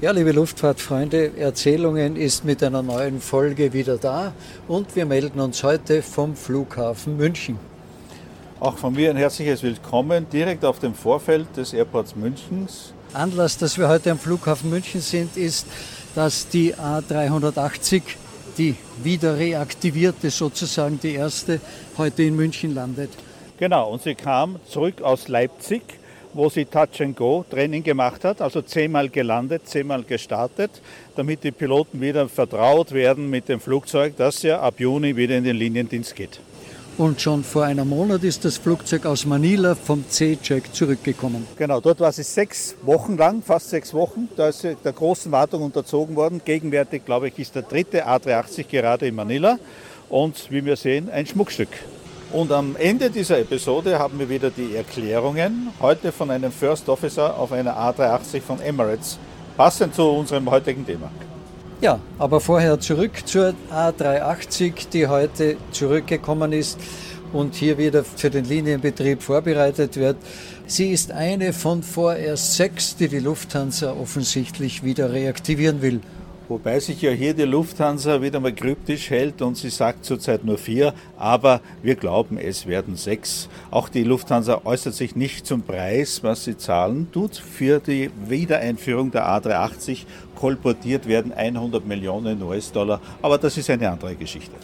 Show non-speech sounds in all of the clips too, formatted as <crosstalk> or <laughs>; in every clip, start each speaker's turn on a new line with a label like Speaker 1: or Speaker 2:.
Speaker 1: Ja, liebe Luftfahrtfreunde, Erzählungen ist mit einer neuen Folge wieder da und wir melden uns heute vom Flughafen München.
Speaker 2: Auch von mir ein herzliches Willkommen direkt auf dem Vorfeld des Airports Münchens.
Speaker 1: Anlass, dass wir heute am Flughafen München sind, ist, dass die A380, die wieder reaktivierte sozusagen, die erste, heute in München landet.
Speaker 2: Genau, und sie kam zurück aus Leipzig wo sie Touch-and-Go-Training gemacht hat, also zehnmal gelandet, zehnmal gestartet, damit die Piloten wieder vertraut werden mit dem Flugzeug, das ja ab Juni wieder in den Liniendienst geht.
Speaker 1: Und schon vor einem Monat ist das Flugzeug aus Manila vom C-Check zurückgekommen.
Speaker 2: Genau, dort war sie sechs Wochen lang, fast sechs Wochen. Da ist sie der großen Wartung unterzogen worden. Gegenwärtig, glaube ich, ist der dritte A380 gerade in Manila. Und wie wir sehen, ein Schmuckstück. Und am Ende dieser Episode haben wir wieder die Erklärungen, heute von einem First Officer auf einer A380 von Emirates, passend zu unserem heutigen Thema.
Speaker 1: Ja, aber vorher zurück zur A380, die heute zurückgekommen ist und hier wieder für den Linienbetrieb vorbereitet wird. Sie ist eine von vorerst sechs, die die Lufthansa offensichtlich wieder reaktivieren will.
Speaker 2: Wobei sich ja hier die Lufthansa wieder mal kryptisch hält und sie sagt zurzeit nur vier, aber wir glauben, es werden sechs. Auch die Lufthansa äußert sich nicht zum Preis, was sie zahlen tut. Für die Wiedereinführung der A380 kolportiert werden 100 Millionen US-Dollar, aber das ist eine andere Geschichte.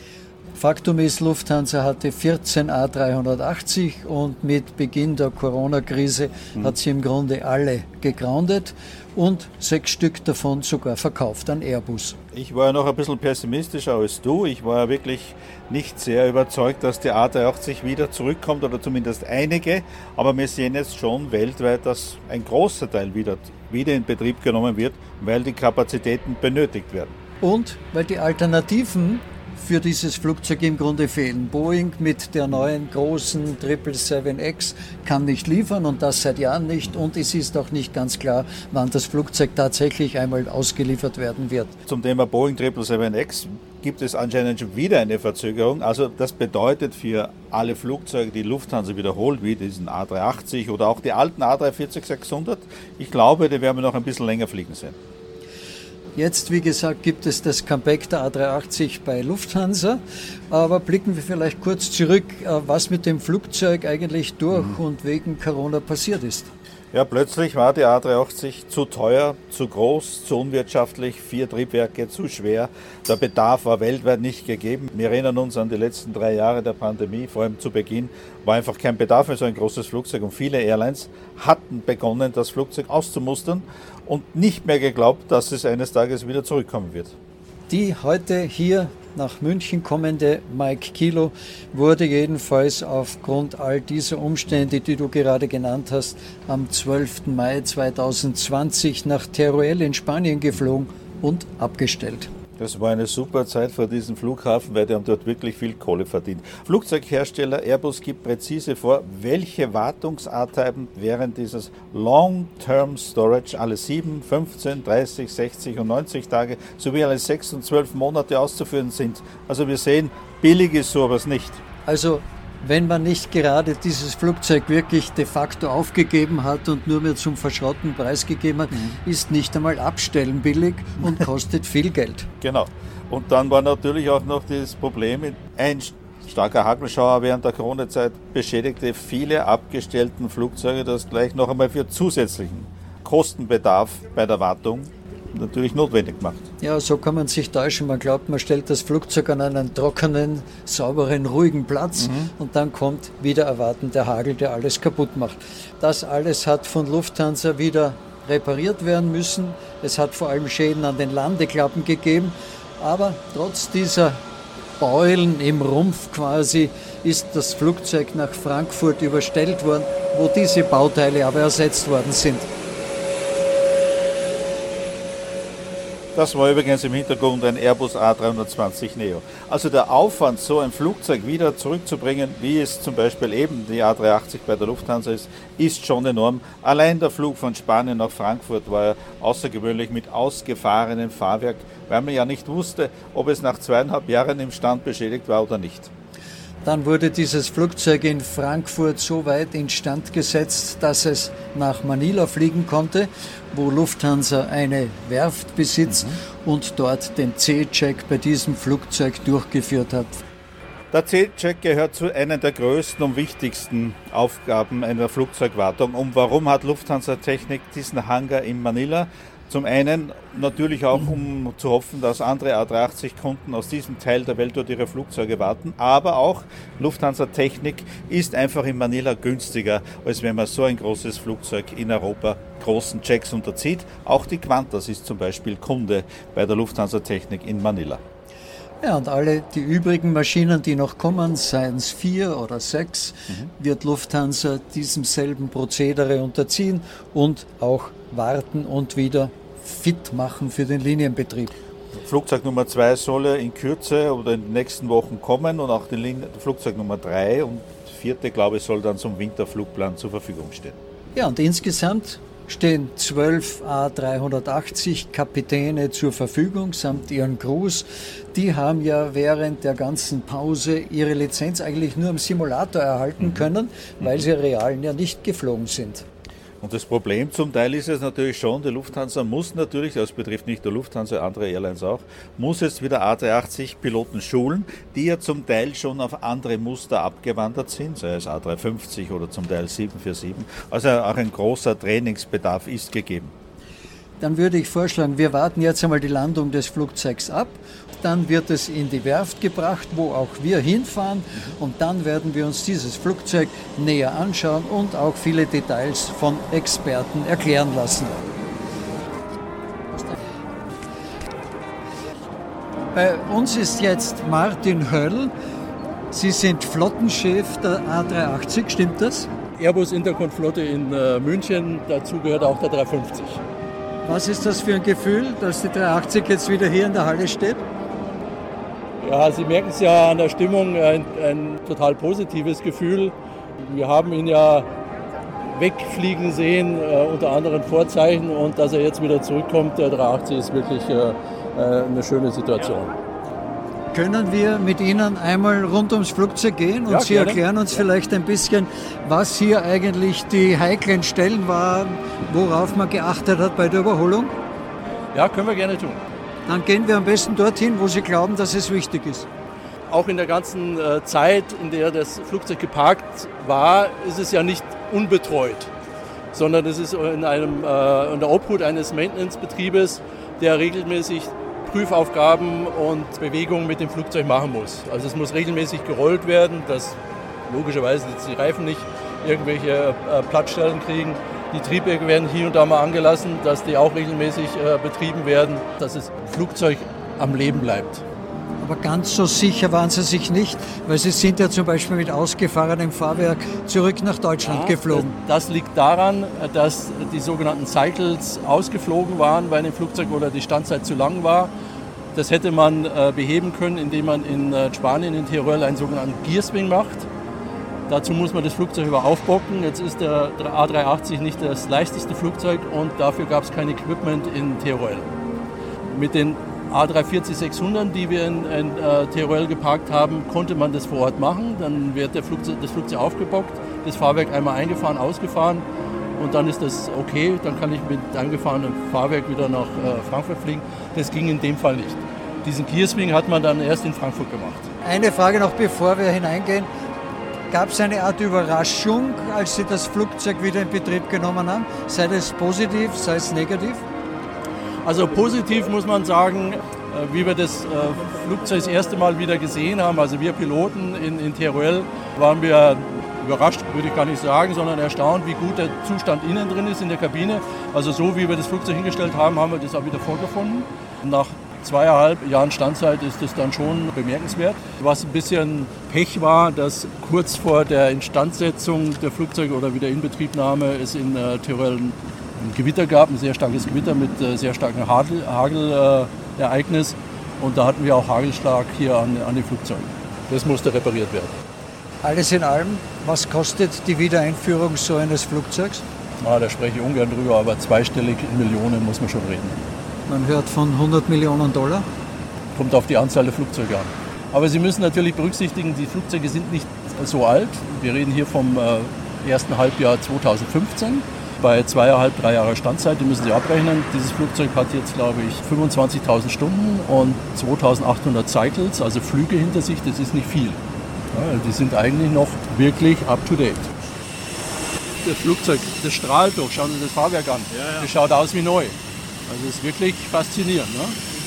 Speaker 1: Faktum ist, Lufthansa hatte 14 A380 und mit Beginn der Corona-Krise mhm. hat sie im Grunde alle gegroundet und sechs Stück davon sogar verkauft an Airbus.
Speaker 2: Ich war ja noch ein bisschen pessimistischer als du. Ich war ja wirklich nicht sehr überzeugt, dass die A380 wieder zurückkommt oder zumindest einige. Aber wir sehen jetzt schon weltweit, dass ein großer Teil wieder, wieder in Betrieb genommen wird, weil die Kapazitäten benötigt werden.
Speaker 1: Und weil die Alternativen für dieses Flugzeug im Grunde fehlen. Boeing mit der neuen großen 777X kann nicht liefern und das seit Jahren nicht. Und es ist auch nicht ganz klar, wann das Flugzeug tatsächlich einmal ausgeliefert werden wird.
Speaker 2: Zum Thema Boeing 777X gibt es anscheinend schon wieder eine Verzögerung. Also das bedeutet für alle Flugzeuge, die Lufthansa wiederholt, wie diesen A380 oder auch die alten A340-600, ich glaube, die werden wir noch ein bisschen länger fliegen sehen.
Speaker 1: Jetzt, wie gesagt, gibt es das Comeback der A380 bei Lufthansa. Aber blicken wir vielleicht kurz zurück, äh, was mit dem Flugzeug eigentlich durch mhm. und wegen Corona passiert ist.
Speaker 2: Ja, plötzlich war die A380 zu teuer, zu groß, zu unwirtschaftlich, vier Triebwerke zu schwer. Der Bedarf war weltweit nicht gegeben. Wir erinnern uns an die letzten drei Jahre der Pandemie, vor allem zu Beginn war einfach kein Bedarf für so ein großes Flugzeug und viele Airlines hatten begonnen, das Flugzeug auszumustern und nicht mehr geglaubt, dass es eines Tages wieder zurückkommen wird.
Speaker 1: Die heute hier nach München kommende Mike Kilo wurde jedenfalls aufgrund all dieser Umstände, die du gerade genannt hast, am 12. Mai 2020 nach Teruel in Spanien geflogen und abgestellt.
Speaker 2: Das war eine super Zeit vor diesem Flughafen, weil die haben dort wirklich viel Kohle verdient. Flugzeughersteller Airbus gibt präzise vor, welche Wartungsarten während dieses Long-Term Storage alle 7, 15, 30, 60 und 90 Tage sowie alle 6 und 12 Monate auszuführen sind. Also wir sehen, billig ist sowas nicht.
Speaker 1: Also wenn man nicht gerade dieses Flugzeug wirklich de facto aufgegeben hat und nur mehr zum verschrotten Preis gegeben hat, mhm. ist nicht einmal Abstellen billig und <laughs> kostet viel Geld.
Speaker 2: Genau. Und dann war natürlich auch noch das Problem, ein starker Hagelschauer während der Corona-Zeit beschädigte viele abgestellten Flugzeuge, das gleich noch einmal für zusätzlichen Kostenbedarf bei der Wartung natürlich notwendig macht.
Speaker 1: Ja, so kann man sich täuschen. Man glaubt, man stellt das Flugzeug an einen trockenen, sauberen, ruhigen Platz mhm. und dann kommt wieder erwarten der Hagel, der alles kaputt macht. Das alles hat von Lufthansa wieder repariert werden müssen. Es hat vor allem Schäden an den Landeklappen gegeben. Aber trotz dieser Beulen im Rumpf quasi ist das Flugzeug nach Frankfurt überstellt worden, wo diese Bauteile aber ersetzt worden sind.
Speaker 2: Das war übrigens im Hintergrund ein Airbus A320 Neo. Also der Aufwand, so ein Flugzeug wieder zurückzubringen, wie es zum Beispiel eben die A380 bei der Lufthansa ist, ist schon enorm. Allein der Flug von Spanien nach Frankfurt war ja außergewöhnlich mit ausgefahrenem Fahrwerk, weil man ja nicht wusste, ob es nach zweieinhalb Jahren im Stand beschädigt war oder nicht.
Speaker 1: Dann wurde dieses Flugzeug in Frankfurt so weit instand gesetzt, dass es nach Manila fliegen konnte, wo Lufthansa eine Werft besitzt mhm. und dort den C-Check bei diesem Flugzeug durchgeführt hat.
Speaker 2: Der C-Check gehört zu einer der größten und wichtigsten Aufgaben einer Flugzeugwartung. Und warum hat Lufthansa Technik diesen Hangar in Manila? Zum einen natürlich auch, um zu hoffen, dass andere A380-Kunden aus diesem Teil der Welt dort ihre Flugzeuge warten. Aber auch Lufthansa Technik ist einfach in Manila günstiger, als wenn man so ein großes Flugzeug in Europa großen Checks unterzieht. Auch die Qantas ist zum Beispiel Kunde bei der Lufthansa Technik in Manila.
Speaker 1: Ja, und alle die übrigen Maschinen, die noch kommen, seien es vier oder sechs, mhm. wird Lufthansa diesem selben Prozedere unterziehen und auch warten und wieder fit machen für den Linienbetrieb.
Speaker 2: Flugzeug Nummer 2 soll in Kürze oder in den nächsten Wochen kommen und auch die Flugzeug Nummer 3 und vierte, glaube ich, soll dann zum Winterflugplan zur Verfügung stehen.
Speaker 1: Ja, und insgesamt stehen 12 A380 Kapitäne zur Verfügung samt ihren Crews. Die haben ja während der ganzen Pause ihre Lizenz eigentlich nur im Simulator erhalten mhm. können, weil sie realen ja nicht geflogen sind.
Speaker 2: Und das Problem zum Teil ist es natürlich schon, die Lufthansa muss natürlich, das betrifft nicht nur Lufthansa, andere Airlines auch, muss jetzt wieder A380 Piloten schulen, die ja zum Teil schon auf andere Muster abgewandert sind, sei es A350 oder zum Teil 747. Also auch ein großer Trainingsbedarf ist gegeben.
Speaker 1: Dann würde ich vorschlagen, wir warten jetzt einmal die Landung des Flugzeugs ab dann wird es in die Werft gebracht, wo auch wir hinfahren und dann werden wir uns dieses Flugzeug näher anschauen und auch viele Details von Experten erklären lassen. Bei uns ist jetzt Martin Höll. Sie sind Flottenchef der A380, stimmt das?
Speaker 3: Airbus Intercon-Flotte in äh, München, dazu gehört auch der 350.
Speaker 1: Was ist das für ein Gefühl, dass die 380 jetzt wieder hier in der Halle steht?
Speaker 3: Ja, Sie merken es ja an der Stimmung, ein, ein total positives Gefühl. Wir haben ihn ja wegfliegen sehen, äh, unter anderen Vorzeichen. Und dass er jetzt wieder zurückkommt, der 380, ist wirklich äh, äh, eine schöne Situation.
Speaker 1: Können wir mit Ihnen einmal rund ums Flugzeug gehen und ja, Sie gerne. erklären uns ja. vielleicht ein bisschen, was hier eigentlich die heiklen Stellen waren, worauf man geachtet hat bei der Überholung?
Speaker 3: Ja, können wir gerne tun
Speaker 1: dann gehen wir am besten dorthin, wo Sie glauben, dass es wichtig ist.
Speaker 3: Auch in der ganzen äh, Zeit, in der das Flugzeug geparkt war, ist es ja nicht unbetreut, sondern es ist in, einem, äh, in der Obhut eines Maintenance-Betriebes, der regelmäßig Prüfaufgaben und Bewegungen mit dem Flugzeug machen muss. Also es muss regelmäßig gerollt werden, dass logischerweise die Reifen nicht irgendwelche äh, Plattstellen kriegen. Die Triebwerke werden hier und da mal angelassen, dass die auch regelmäßig äh, betrieben werden, dass das Flugzeug am Leben bleibt.
Speaker 1: Aber ganz so sicher waren Sie sich nicht, weil Sie sind ja zum Beispiel mit ausgefahrenem Fahrwerk zurück nach Deutschland ja, geflogen.
Speaker 3: Das, das, liegt daran, dass die sogenannten Cycles ausgeflogen waren bei einem Flugzeug oder die Standzeit zu lang war. Das hätte man äh, beheben können, indem man in äh, Spanien, in Teruel, einen sogenannten Gearswing macht. Dazu muss man das Flugzeug über aufbocken. Jetzt ist der A380 nicht das leichteste Flugzeug und dafür gab es kein Equipment in Teruel. Mit den A340-600, die wir in, in äh, Teruel geparkt haben, konnte man das vor Ort machen. Dann wird Flugzeug, das Flugzeug aufgebockt, das Fahrwerk einmal eingefahren, ausgefahren und dann ist das okay. Dann kann ich mit angefahrenem Fahrwerk wieder nach äh, Frankfurt fliegen. Das ging in dem Fall nicht. Diesen Gearswing hat man dann erst in Frankfurt gemacht.
Speaker 1: Eine Frage noch, bevor wir hineingehen. Gab es eine Art Überraschung, als Sie das Flugzeug wieder in Betrieb genommen haben? Sei es positiv, sei es negativ?
Speaker 3: Also positiv muss man sagen, äh, wie wir das äh, Flugzeug das erste Mal wieder gesehen haben, also wir Piloten in, in Teruel, waren wir überrascht, würde ich gar nicht sagen, sondern erstaunt, wie gut der Zustand innen drin ist in der Kabine. Also so wie wir das Flugzeug hingestellt haben, haben wir das auch wieder vorgefunden. Nach zweieinhalb Jahren Standzeit ist das dann schon bemerkenswert. Was ein bisschen Pech war, dass kurz vor der Instandsetzung der Flugzeuge oder wieder Inbetriebnahme es in äh, Tirol ein Gewitter gab, ein sehr starkes Gewitter mit äh, sehr starkem Hagelereignis. Äh, und da hatten wir auch Hagelschlag hier an, an den Flugzeugen. Das musste repariert werden.
Speaker 1: Alles in allem, was kostet die Wiedereinführung so eines Flugzeugs?
Speaker 3: Ah, da spreche ich ungern drüber, aber zweistellig in Millionen muss man schon reden.
Speaker 1: Man hört von 100 Millionen Dollar.
Speaker 3: Kommt auf die Anzahl der Flugzeuge an. Aber Sie müssen natürlich berücksichtigen, die Flugzeuge sind nicht so alt. Wir reden hier vom äh, ersten Halbjahr 2015 bei zweieinhalb, drei Jahre Standzeit, die müssen Sie abrechnen. Dieses Flugzeug hat jetzt, glaube ich, 25.000 Stunden und 2.800 Cycles, also Flüge hinter sich, das ist nicht viel. Ja, die sind eigentlich noch wirklich up-to-date. Das Flugzeug, das strahlt doch, schauen Sie das Fahrwerk an. Ja, ja. Das schaut aus wie neu. Also das ist wirklich faszinierend. Ne?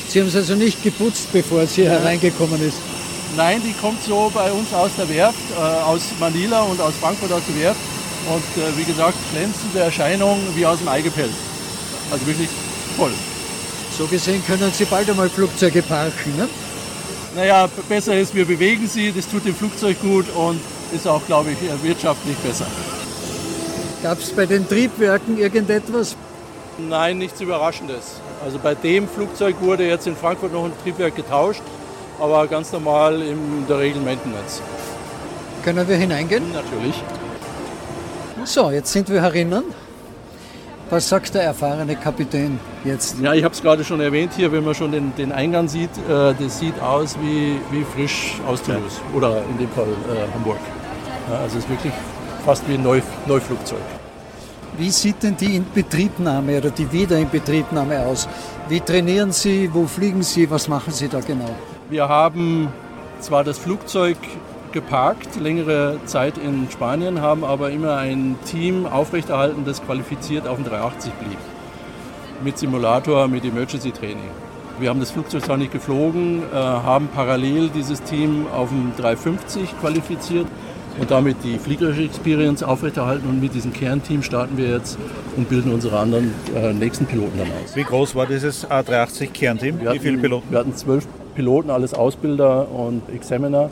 Speaker 1: Sie haben es also nicht geputzt, bevor es hier hereingekommen ist?
Speaker 3: Nein, die kommt so bei uns aus der Werft, äh, aus Manila und aus Frankfurt aus der Werft. Und äh, wie gesagt, glänzende Erscheinung wie aus dem Ei gepellt. Also wirklich toll.
Speaker 1: So gesehen können Sie bald einmal Flugzeuge parken, ne?
Speaker 3: Naja, besser ist, wir bewegen sie, das tut dem Flugzeug gut und ist auch, glaube ich, wirtschaftlich besser.
Speaker 1: Gab es bei den Triebwerken irgendetwas?
Speaker 3: Nein, nichts Überraschendes. Also bei dem Flugzeug wurde jetzt in Frankfurt noch ein Triebwerk getauscht, aber ganz normal in der Regel Maintenance.
Speaker 1: Können wir hineingehen?
Speaker 3: Natürlich.
Speaker 1: So, jetzt sind wir herinnen. Was sagt der erfahrene Kapitän jetzt?
Speaker 3: Ja, ich habe es gerade schon erwähnt hier, wenn man schon den, den Eingang sieht, äh, das sieht aus wie, wie frisch aus Toulouse ja. oder in dem Fall äh, Hamburg. Ja, also es ist wirklich fast wie ein Neu, Neuflugzeug.
Speaker 1: Wie sieht denn die Inbetriebnahme oder die Wiederinbetriebnahme aus? Wie trainieren Sie, wo fliegen Sie, was machen Sie da genau?
Speaker 3: Wir haben zwar das Flugzeug geparkt, längere Zeit in Spanien, haben aber immer ein Team aufrechterhalten, das qualifiziert auf dem 380 blieb. Mit Simulator, mit Emergency Training. Wir haben das Flugzeug zwar nicht geflogen, äh, haben parallel dieses Team auf dem 350 qualifiziert und damit die fliegerische Experience aufrechterhalten. Und mit diesem Kernteam starten wir jetzt und bilden unsere anderen äh, nächsten Piloten dann aus.
Speaker 2: Wie groß war dieses A380 Kernteam?
Speaker 3: Wie viele Piloten? Wir hatten zwölf Piloten, alles Ausbilder und Examiner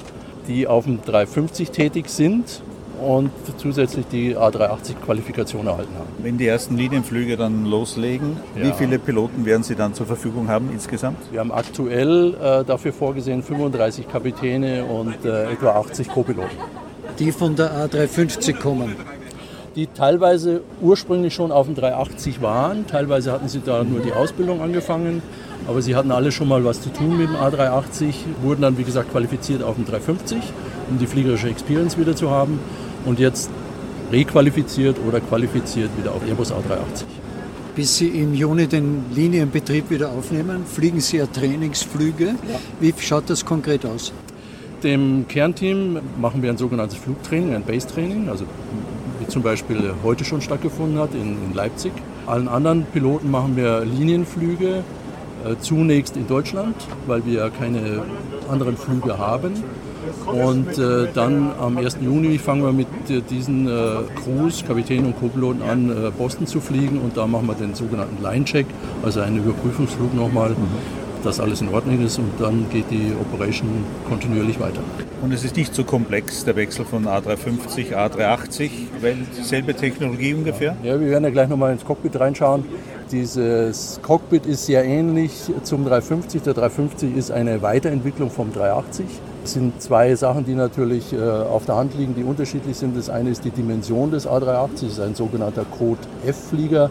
Speaker 3: die auf dem 350 tätig sind und zusätzlich die A380-Qualifikation erhalten haben.
Speaker 2: Wenn die ersten Linienflüge dann loslegen, ja. wie viele Piloten werden Sie dann zur Verfügung haben insgesamt?
Speaker 3: Wir haben aktuell äh, dafür vorgesehen 35 Kapitäne und äh, etwa 80 Co-Piloten.
Speaker 1: Die von der A350 kommen?
Speaker 3: Die teilweise ursprünglich schon auf dem 380 waren, teilweise hatten sie da nur die Ausbildung angefangen aber sie hatten alle schon mal was zu tun mit dem A380, wurden dann wie gesagt qualifiziert auf dem 350, um die fliegerische Experience wieder zu haben und jetzt requalifiziert oder qualifiziert wieder auf Airbus A380.
Speaker 1: Bis Sie im Juni den Linienbetrieb wieder aufnehmen, fliegen Sie ja Trainingsflüge. Ja. Wie schaut das konkret aus?
Speaker 3: Dem Kernteam machen wir ein sogenanntes Flugtraining, ein Base-Training, also wie zum Beispiel heute schon stattgefunden hat in, in Leipzig. Allen anderen Piloten machen wir Linienflüge, zunächst in Deutschland, weil wir ja keine anderen Flüge haben. Und äh, dann am 1. Juni fangen wir mit äh, diesen äh, Crews, Kapitän und Co-Piloten an, äh, Boston zu fliegen. Und da machen wir den sogenannten Line-Check, also einen Überprüfungsflug nochmal, mhm. Dass alles in Ordnung ist. Und dann geht die Operation kontinuierlich weiter.
Speaker 2: Und es ist nicht so komplex, der Wechsel von A350, A380, weil dieselbe Technologie ungefähr?
Speaker 3: Ja, wir werden ja gleich nochmal ins Cockpit reinschauen. Dieses Cockpit ist sehr ähnlich zum 350. Der 350 ist eine Weiterentwicklung vom 380. Es sind zwei Sachen, die natürlich äh, auf der Hand liegen, die unterschiedlich sind. Das eine ist die Dimension des A380, das ist ein sogenannter Code F-Flieger.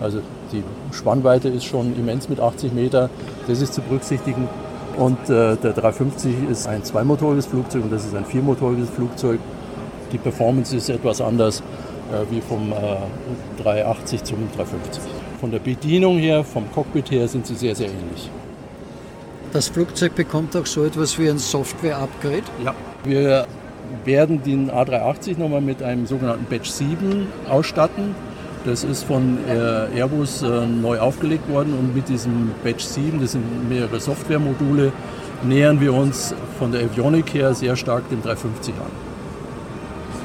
Speaker 3: Also die Spannweite ist schon immens mit 80 Meter. Das ist zu berücksichtigen. Und äh, der 350 ist ein zweimotoriges Flugzeug und das ist ein viermotoriges Flugzeug. Die Performance ist etwas anders äh, wie vom äh, 380 zum 350 von der Bedienung her, vom Cockpit her sind sie sehr, sehr ähnlich.
Speaker 1: Das Flugzeug bekommt auch so etwas wie ein Software-Upgrade?
Speaker 3: Ja, wir werden den A380 nochmal mit einem sogenannten Batch 7 ausstatten. Das ist von äh, Airbus äh, neu aufgelegt worden und mit diesem Batch 7, das sind mehrere Softwaremodule, nähern wir uns von der Avionik her sehr stark dem 350 an.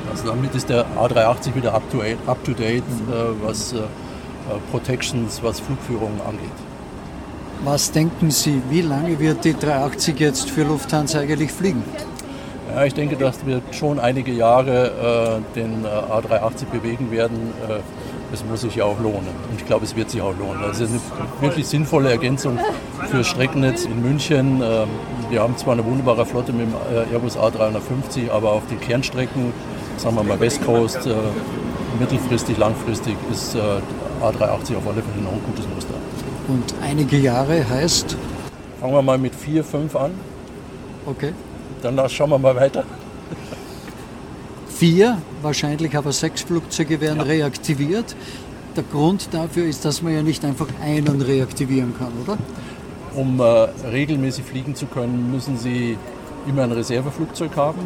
Speaker 3: Also damit ist der A380 wieder up-to-date, up to date, äh, was Protections, was Flugführungen angeht.
Speaker 1: Was denken Sie, wie lange wird die 380 jetzt für Lufthansa eigentlich fliegen?
Speaker 3: Ja, ich denke, dass wir schon einige Jahre äh, den äh, A380 bewegen werden. Äh, es muss sich ja auch lohnen. Und ich glaube, es wird sich auch lohnen. Das ist eine wirklich sinnvolle Ergänzung für Streckennetz in München. Ähm, wir haben zwar eine wunderbare Flotte mit dem äh, Airbus A350, aber auf den Kernstrecken, sagen wir mal West Coast, äh, mittelfristig, langfristig ist A380 auf alle Fälle noch ein gutes Muster.
Speaker 1: Und einige Jahre heißt?
Speaker 3: Fangen wir mal mit 4, 5 an.
Speaker 1: Okay.
Speaker 3: dann schauen wir mal weiter.
Speaker 1: Vier, wahrscheinlich aber sechs Flugzeuge werden ja. reaktiviert. Der Grund dafür ist, dass man ja nicht einfach einen reaktivieren kann, oder?
Speaker 3: Um äh, regelmäßig fliegen zu können, müssen Sie immer ein Reserveflugzeug haben.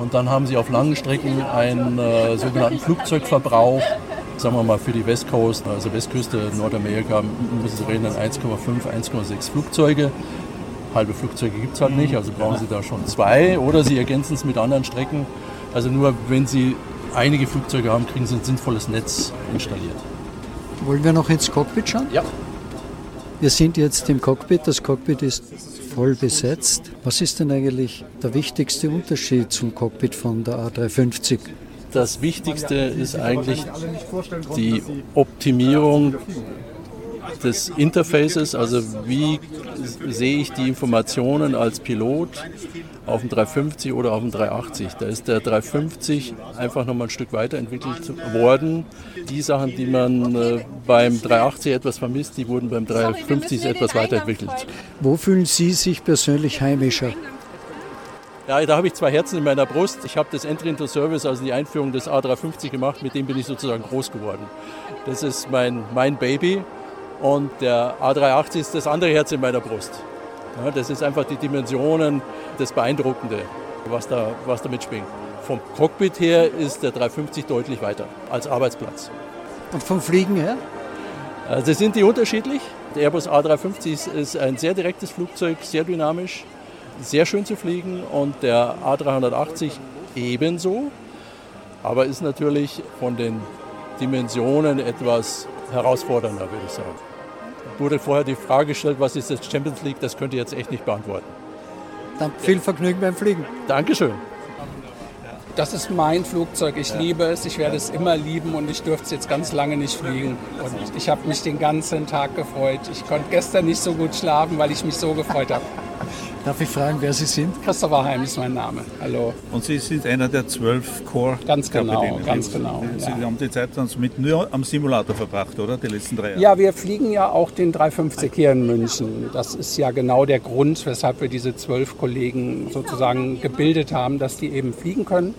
Speaker 3: Und dann haben Sie auf langen Strecken einen äh, sogenannten Flugzeugverbrauch. Sagen wir mal für die West Coast, also Westküste Nordamerika, müssen Sie reden 1,5, 1,6 Flugzeuge. Halbe Flugzeuge gibt es halt nicht, also brauchen Sie da schon zwei. Oder Sie ergänzen es mit anderen Strecken. Also nur wenn Sie einige Flugzeuge haben, kriegen Sie ein sinnvolles Netz installiert.
Speaker 1: Wollen wir noch ins Cockpit schauen?
Speaker 3: Ja.
Speaker 1: Wir sind jetzt im Cockpit. Das Cockpit ist voll besetzt. Was ist denn eigentlich der wichtigste Unterschied zum Cockpit von der A350?
Speaker 3: Das Wichtigste ist eigentlich die Optimierung des Interfaces, also wie sehe ich die Informationen als Pilot auf dem 350 oder auf dem 380. Da ist der 350 einfach nochmal ein Stück weiterentwickelt worden. Die Sachen, die man äh, beim 380 etwas vermisst, die wurden beim 350 etwas weiterentwickelt.
Speaker 1: Wo fühlen Sie sich persönlich heimischer?
Speaker 3: Ja, da habe ich zwei Herzen in meiner Brust. Ich habe das Entry into Service, also die Einführung des A350 gemacht, mit dem bin ich sozusagen groß geworden. Das ist mein, mein Baby und der A380 ist das andere Herz in meiner Brust. Ja, das ist einfach die Dimensionen, das Beeindruckende, was da, was da mitschwingt. Vom Cockpit her ist der 350 deutlich weiter als Arbeitsplatz.
Speaker 1: Und vom Fliegen her?
Speaker 3: Also sind die unterschiedlich. Der Airbus A350 ist ein sehr direktes Flugzeug, sehr dynamisch, sehr schön zu fliegen und der A380 ebenso, aber ist natürlich von den Dimensionen etwas herausfordernder, würde ich sagen. Wurde vorher die Frage gestellt, was ist das Champions League, das könnt ihr jetzt echt nicht beantworten.
Speaker 1: Dann viel Vergnügen beim Fliegen.
Speaker 3: Dankeschön.
Speaker 4: Das ist mein Flugzeug. Ich liebe es. Ich werde es immer lieben und ich durfte es jetzt ganz lange nicht fliegen. Und ich habe mich den ganzen Tag gefreut. Ich konnte gestern nicht so gut schlafen, weil ich mich so gefreut habe.
Speaker 1: Darf ich fragen, wer Sie sind?
Speaker 4: Christopher Heim ist mein Name. Hallo.
Speaker 2: Und Sie sind einer der zwölf core
Speaker 4: Ganz genau, ganz genau.
Speaker 2: Sie ja. haben die Zeit mit nur am Simulator verbracht, oder? Die letzten drei Jahre?
Speaker 4: Ja, wir fliegen ja auch den 350 hier in München. Das ist ja genau der Grund, weshalb wir diese zwölf Kollegen sozusagen gebildet haben, dass die eben fliegen können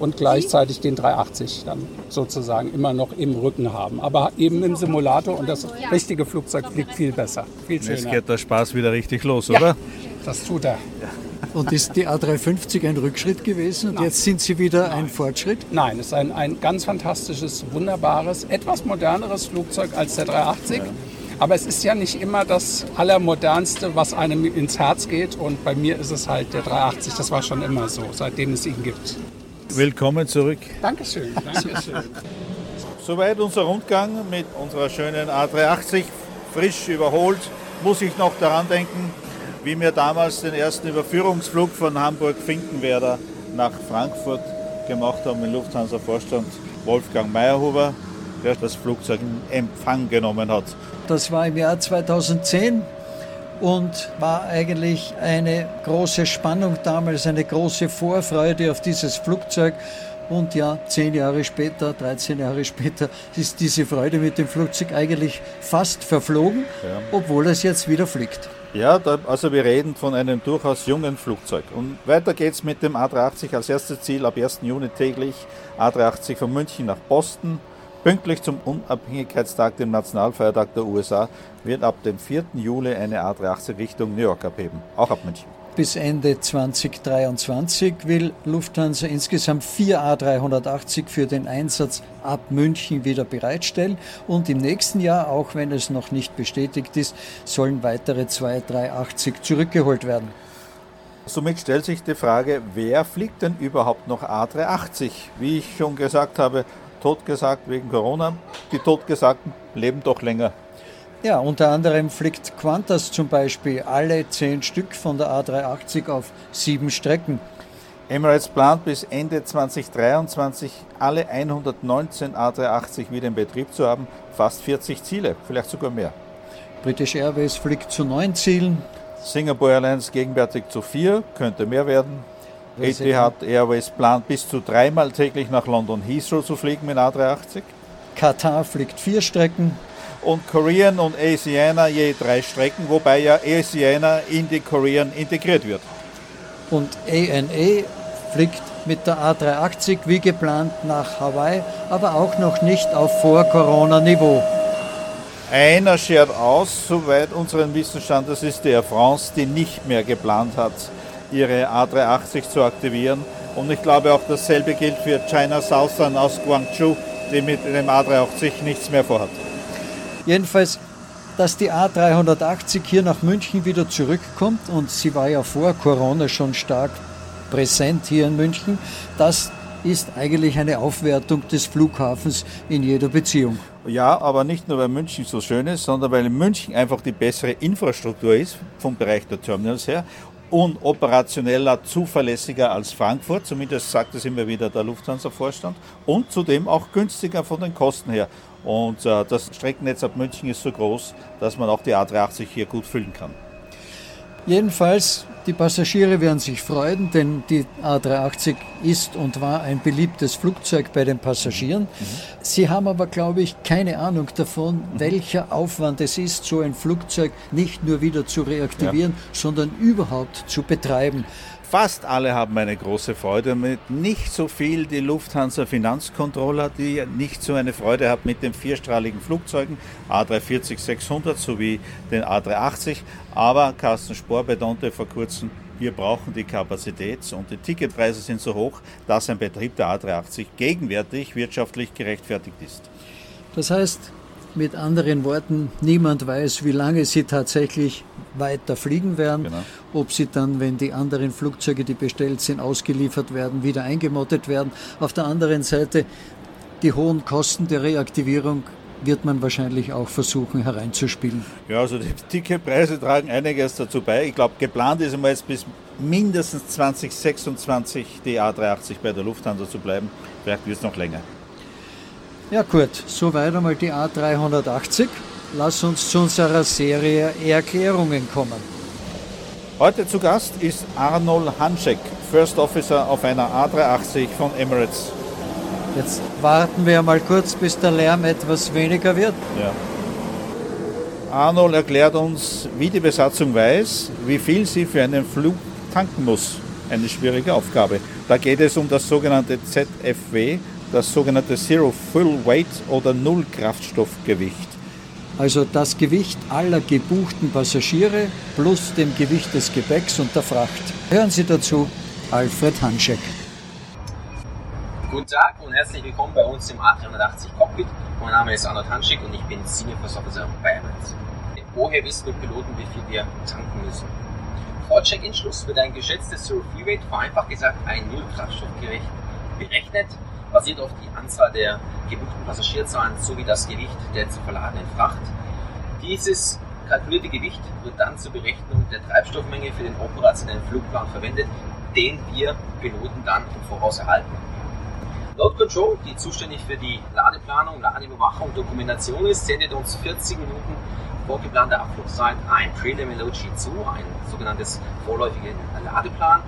Speaker 4: und gleichzeitig den 380 dann sozusagen immer noch im Rücken haben. Aber eben im Simulator und das richtige Flugzeug fliegt viel besser, viel schöner.
Speaker 2: Jetzt geht der Spaß wieder richtig los, ja. oder?
Speaker 4: Das tut er.
Speaker 1: Und ist die A350 ein Rückschritt gewesen und Nein. jetzt sind Sie wieder Nein. ein Fortschritt?
Speaker 4: Nein, es ist ein, ein ganz fantastisches, wunderbares, etwas moderneres Flugzeug als der 380. Ja. Aber es ist ja nicht immer das Allermodernste, was einem ins Herz geht. Und bei mir ist es halt der 380. Das war schon immer so, seitdem es ihn gibt.
Speaker 2: Willkommen zurück.
Speaker 4: Dankeschön. Dankeschön. <laughs>
Speaker 2: Soweit unser Rundgang mit unserer schönen A380, frisch überholt. Muss ich noch daran denken, wie wir damals den ersten Überführungsflug von Hamburg-Finkenwerder nach Frankfurt gemacht haben mit Lufthansa-Vorstand Wolfgang Meyerhuber, der das Flugzeug in Empfang genommen hat.
Speaker 1: Das war im Jahr 2010 und war eigentlich eine große Spannung damals, eine große Vorfreude auf dieses Flugzeug. Und ja, zehn Jahre später, 13 Jahre später, ist diese Freude mit dem Flugzeug eigentlich fast verflogen, ja. obwohl es jetzt wieder fliegt.
Speaker 2: Ja, da, also wir reden von einem durchaus jungen Flugzeug. Und weiter geht's mit dem A380 als erstes Ziel ab 1. Juni täglich. A380 von München nach Boston. Pünktlich zum Unabhängigkeitstag, dem Nationalfeiertag der USA, wird ab dem 4. Juli eine A380 Richtung New York abheben, auch ab München.
Speaker 1: Bis Ende 2023 will Lufthansa insgesamt vier A380 für den Einsatz ab München wieder bereitstellen. Und im nächsten Jahr, auch wenn es noch nicht bestätigt ist, sollen weitere zwei 380 zurückgeholt werden.
Speaker 2: Somit stellt sich die Frage, wer fliegt denn überhaupt noch A380? Wie ich schon gesagt habe, totgesagt wegen Corona. Die Totgesagten leben doch länger.
Speaker 1: Ja, unter anderem fliegt Qantas zum Beispiel alle zehn Stück von der A380 auf sieben Strecken.
Speaker 2: Emirates plant bis Ende 2023 alle 119 A380 wieder in Betrieb zu haben, fast 40 Ziele, vielleicht sogar mehr.
Speaker 1: British Airways fliegt zu neun Zielen.
Speaker 2: Singapore Airlines gegenwärtig zu vier, könnte mehr werden. Etihad Airways plant bis zu dreimal täglich nach London Heathrow zu fliegen mit A380.
Speaker 1: Katar fliegt vier Strecken
Speaker 2: und Korean und Asiana je drei Strecken, wobei ja Asiana in die Korean integriert wird.
Speaker 1: Und ANA fliegt mit der A380 wie geplant nach Hawaii, aber auch noch nicht auf Vor-Corona-Niveau.
Speaker 2: Einer schert aus, soweit unseren Wissensstand, das ist die Air France, die nicht mehr geplant hat, ihre A380 zu aktivieren. Und ich glaube auch dasselbe gilt für China Southern aus Guangzhou, die mit dem A380 nichts mehr vorhat.
Speaker 1: Jedenfalls, dass die A380 hier nach München wieder zurückkommt und sie war ja vor Corona schon stark präsent hier in München, das ist eigentlich eine Aufwertung des Flughafens in jeder Beziehung.
Speaker 2: Ja, aber nicht nur weil München so schön ist, sondern weil in München einfach die bessere Infrastruktur ist vom Bereich der Terminals her und operationeller, zuverlässiger als Frankfurt, zumindest sagt es immer wieder der Lufthansa-Vorstand, und zudem auch günstiger von den Kosten her. Und äh, das Streckennetz ab München ist so groß, dass man auch die A380 hier gut füllen kann.
Speaker 1: Jedenfalls, die Passagiere werden sich freuen, denn die A380 ist und war ein beliebtes Flugzeug bei den Passagieren. Mhm. Sie haben aber, glaube ich, keine Ahnung davon, mhm. welcher Aufwand es ist, so ein Flugzeug nicht nur wieder zu reaktivieren, ja. sondern überhaupt zu betreiben.
Speaker 2: Fast alle haben eine große Freude mit. Nicht so viel die Lufthansa Finanzcontroller, die nicht so eine Freude hat mit den vierstrahligen Flugzeugen A340-600 sowie den A380. Aber Carsten Spohr betonte vor kurzem, wir brauchen die Kapazität und die Ticketpreise sind so hoch, dass ein Betrieb der A380 gegenwärtig wirtschaftlich gerechtfertigt ist.
Speaker 1: Das heißt, mit anderen Worten, niemand weiß, wie lange sie tatsächlich weiter fliegen werden, genau. ob sie dann, wenn die anderen Flugzeuge, die bestellt sind, ausgeliefert werden, wieder eingemottet werden. Auf der anderen Seite, die hohen Kosten der Reaktivierung wird man wahrscheinlich auch versuchen hereinzuspielen.
Speaker 2: Ja, also die Ticketpreise tragen einiges dazu bei. Ich glaube, geplant ist einmal jetzt bis mindestens 2026 die A380 bei der Lufthansa zu bleiben. Vielleicht wird es noch länger.
Speaker 1: Ja gut, soweit einmal die A380. Lass uns zu unserer Serie Erklärungen kommen.
Speaker 2: Heute zu Gast ist Arnold Hanschek, First Officer auf einer A380 von Emirates.
Speaker 1: Jetzt warten wir mal kurz, bis der Lärm etwas weniger wird.
Speaker 2: Ja. Arnold erklärt uns, wie die Besatzung weiß, wie viel sie für einen Flug tanken muss. Eine schwierige Aufgabe. Da geht es um das sogenannte ZFW, das sogenannte Zero Full Weight oder Nullkraftstoffgewicht.
Speaker 1: Also das Gewicht aller gebuchten Passagiere plus dem Gewicht des Gepäcks und der Fracht. Hören Sie dazu Alfred Hanschek.
Speaker 5: Guten Tag und herzlich willkommen bei uns im A380 Cockpit. Mein Name ist Arnold Hanschek und ich bin Senior First Officer bei Emirates. Woher wissen wir Piloten, wie viel wir tanken müssen? Vor Check-in-Schluss wird ein geschätztes Zero Fuel Weight, vereinfacht gesagt ein Nullkraftstoffgewicht, berechnet basiert auf die Anzahl der gebuchten Passagierzahlen sowie das Gewicht der zu verladenen Fracht. Dieses kalkulierte Gewicht wird dann zur Berechnung der Treibstoffmenge für den operationellen Flugplan verwendet, den wir Piloten dann im Voraus erhalten. Load Control, die zuständig für die Ladeplanung, Ladeüberwachung und Dokumentation ist, sendet uns 40 Minuten vor geplanter Abflugszeit ein Preliminary zu, ein sogenanntes vorläufigen Ladeplan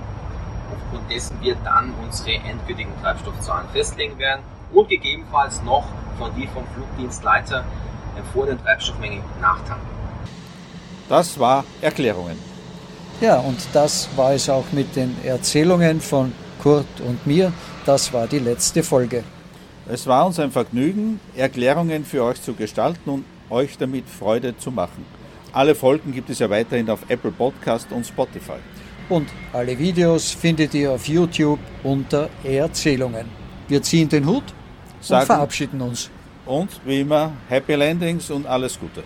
Speaker 5: aufgrund dessen wir dann unsere endgültigen Treibstoffzahlen festlegen werden und gegebenenfalls noch von die vom Flugdienstleiter empfohlenen Treibstoffmenge nachtanken.
Speaker 2: Das war Erklärungen.
Speaker 1: Ja, und das war es auch mit den Erzählungen von Kurt und mir. Das war die letzte Folge.
Speaker 2: Es war uns ein Vergnügen, Erklärungen für euch zu gestalten und euch damit Freude zu machen. Alle Folgen gibt es ja weiterhin auf Apple Podcast und Spotify.
Speaker 1: Und alle Videos findet ihr auf YouTube unter Erzählungen. Wir ziehen den Hut Sagen und verabschieden uns.
Speaker 2: Und wie immer, Happy Landings und alles Gute.